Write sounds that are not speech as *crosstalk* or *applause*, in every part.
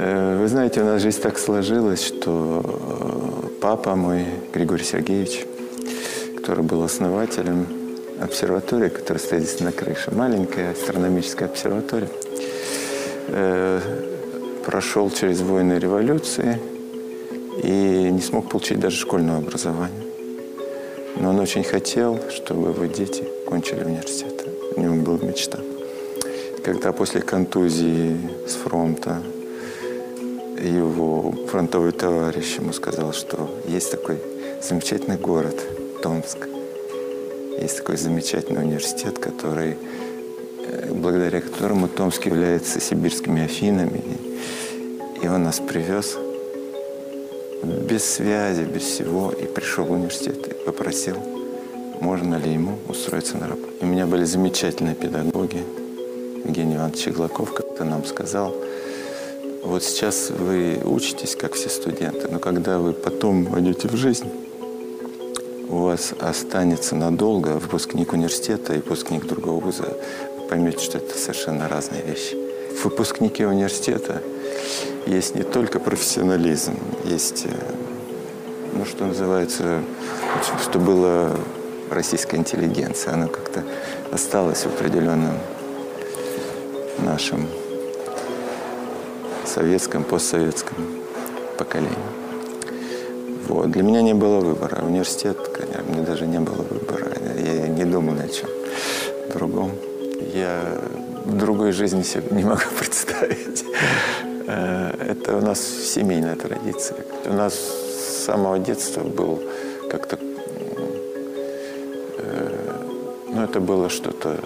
Э, вы знаете, у нас жизнь так сложилась, что э, папа мой, Григорий Сергеевич, который был основателем обсерватории, которая стоит здесь на крыше, маленькая астрономическая обсерватория, э, прошел через войны революции и не смог получить даже школьного образования. Но он очень хотел, чтобы его дети кончили университет. У него была мечта. Когда после контузии с фронта его фронтовый товарищ ему сказал, что есть такой замечательный город Томск, есть такой замечательный университет, который, э, благодаря которому Томск является сибирскими Афинами. И он нас привез без связи, без всего, и пришел в университет и попросил, можно ли ему устроиться на работу. У меня были замечательные педагоги. Евгений Иванович Щеглаков как-то нам сказал, вот сейчас вы учитесь, как все студенты, но когда вы потом войдете в жизнь, у вас останется надолго выпускник университета и выпускник другого вуза. Вы поймете, что это совершенно разные вещи. В выпускнике университета есть не только профессионализм, есть, э, ну, что называется, что было российская интеллигенция. Она как-то осталась в определенном нашем советском, постсоветском поколении. Вот. Для меня не было выбора. Университет, конечно, мне даже не было выбора. Я не думал ни о чем другом. Я в другой жизни себе не могу *laughs* представить. Э, это у нас семейная традиция. У нас с самого детства был как-то... Э, ну, это было что-то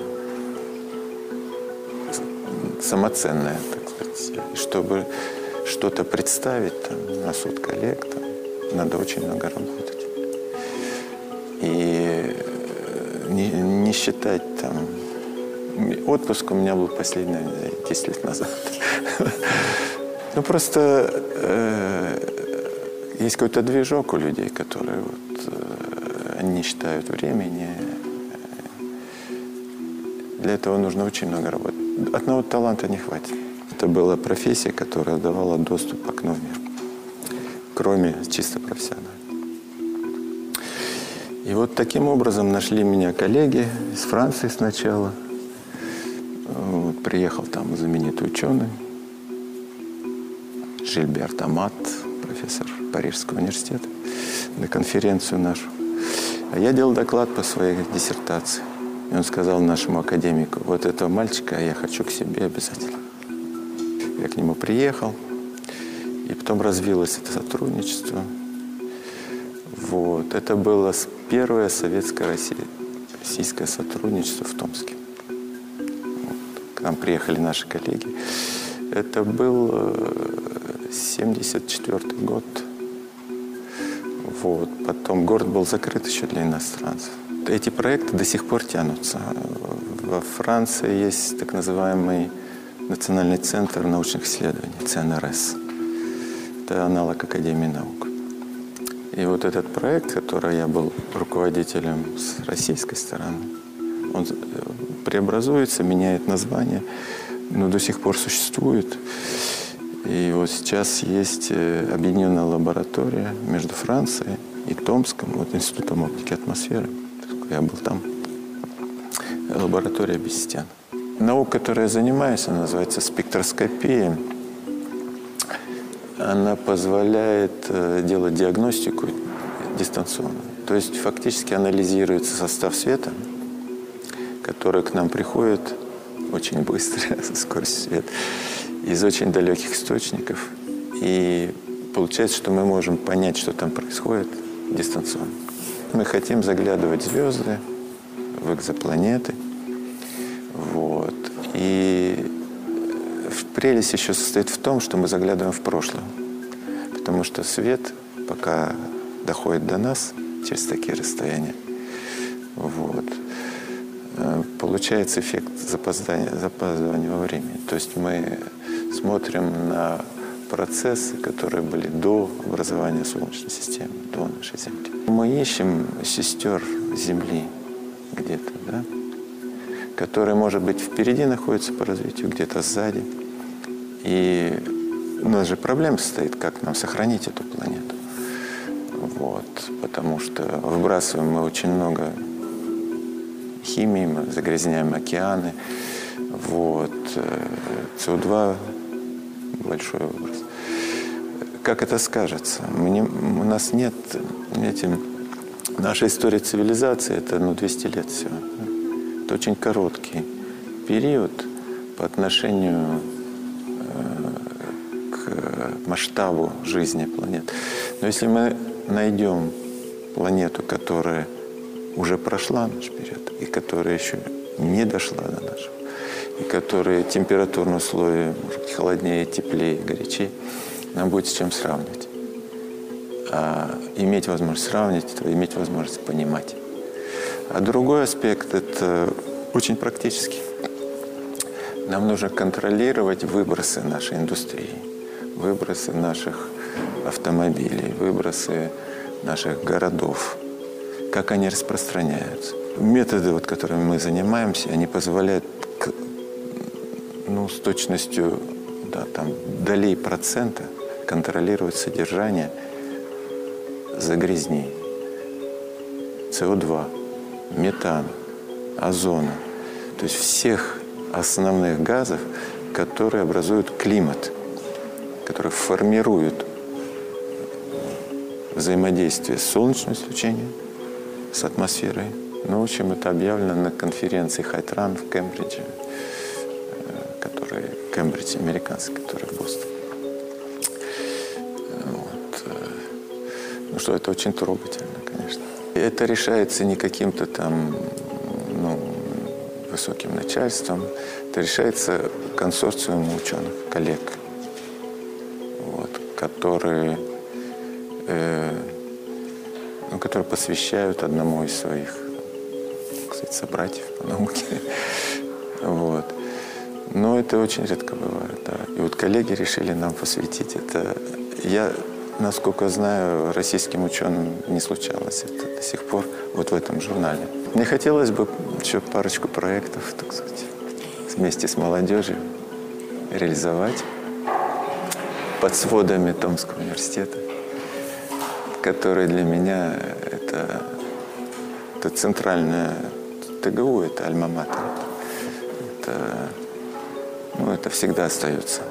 самоценное. И чтобы что-то представить там, на суд коллег, там, надо очень много работать. И э, не, не считать там... Отпуск у меня был последний, 10 лет назад. *laughs* Ну, просто э, есть какой-то движок у людей, которые вот, э, не считают времени. Для этого нужно очень много работать. Одного таланта не хватит. Это была профессия, которая давала доступ к окну в мир кроме чисто профессионально. И вот таким образом нашли меня коллеги из Франции сначала. Вот, приехал там знаменитый ученый Жильберт Амат, профессор Парижского университета, на конференцию нашу. А я делал доклад по своей диссертации. И он сказал нашему академику, вот этого мальчика я хочу к себе обязательно. Я к нему приехал, и потом развилось это сотрудничество. Вот. Это было первое советское российское сотрудничество в Томске. Вот. К нам приехали наши коллеги. Это был 74 э, год. Вот. Потом город был закрыт еще для иностранцев. Эти проекты до сих пор тянутся. Во Франции есть так называемый Национальный центр научных исследований, ЦНРС это аналог Академии наук. И вот этот проект, который я был руководителем с российской стороны, он э, преобразуется, меняет название, но до сих пор существует. И вот сейчас есть э, объединенная лаборатория между Францией и Томском, вот Институтом оптики атмосферы. Я был там. Лаборатория без стен. Наука, которой я занимаюсь, она называется спектроскопия она позволяет э, делать диагностику дистанционно. То есть фактически анализируется состав света, который к нам приходит очень быстро, *laughs* со скоростью света, из очень далеких источников. И получается, что мы можем понять, что там происходит дистанционно. Мы хотим заглядывать звезды, в экзопланеты. Вот. И прелесть еще состоит в том, что мы заглядываем в прошлое. Потому что свет, пока доходит до нас через такие расстояния, вот, э, получается эффект запоздания, запаздывания во времени. То есть мы смотрим на процессы, которые были до образования Солнечной системы, до нашей Земли. Мы ищем сестер Земли где-то, да, которые, может быть, впереди находятся по развитию, где-то сзади. И у нас же проблема стоит, как нам сохранить эту планету. Вот, потому что выбрасываем мы очень много химии, мы загрязняем океаны. Вот, э, СО2 большой выброс. Как это скажется? Мне, у нас нет, знаете, наша история цивилизации, это ну, 200 лет всего. Это очень короткий период по отношению э, к масштабу жизни планет. Но если мы найдем планету, которая уже прошла наш период, и которая еще не дошла до нашего, и которые температурные условия, может быть, холоднее, теплее, горячее, нам будет с чем сравнивать. А иметь возможность сравнивать, это иметь возможность понимать. А другой аспект – это очень практический. Нам нужно контролировать выбросы нашей индустрии, выбросы наших автомобилей, выбросы наших городов, как они распространяются. Методы, вот, которыми мы занимаемся, они позволяют ну, с точностью да, там, долей процента контролировать содержание загрязнений. СО2, метана, озона. То есть всех основных газов, которые образуют климат, которые формируют взаимодействие с солнечным излучением, с атмосферой. Ну, в общем, это объявлено на конференции Хайтран в Кембридже, э, который Кембридж американский, который в Бостоне. Вот. Э, ну что, это очень трогательно, конечно. Это решается не каким-то там ну, высоким начальством, это решается консорциумом ученых, коллег, вот, которые э, ну, которые посвящают одному из своих, кстати, собратьев по науке. *laughs* Вот. Но это очень редко бывает, да. И вот коллеги решили нам посвятить это. Я, насколько знаю, российским ученым не случалось это до сих пор вот в этом журнале. Мне хотелось бы еще парочку проектов, так сказать, вместе с молодежью реализовать под сводами Томского университета который для меня это, это центральное ТГУ, это альма-матер. Это, ну, это всегда остается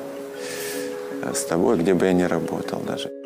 с тобой, где бы я ни работал даже.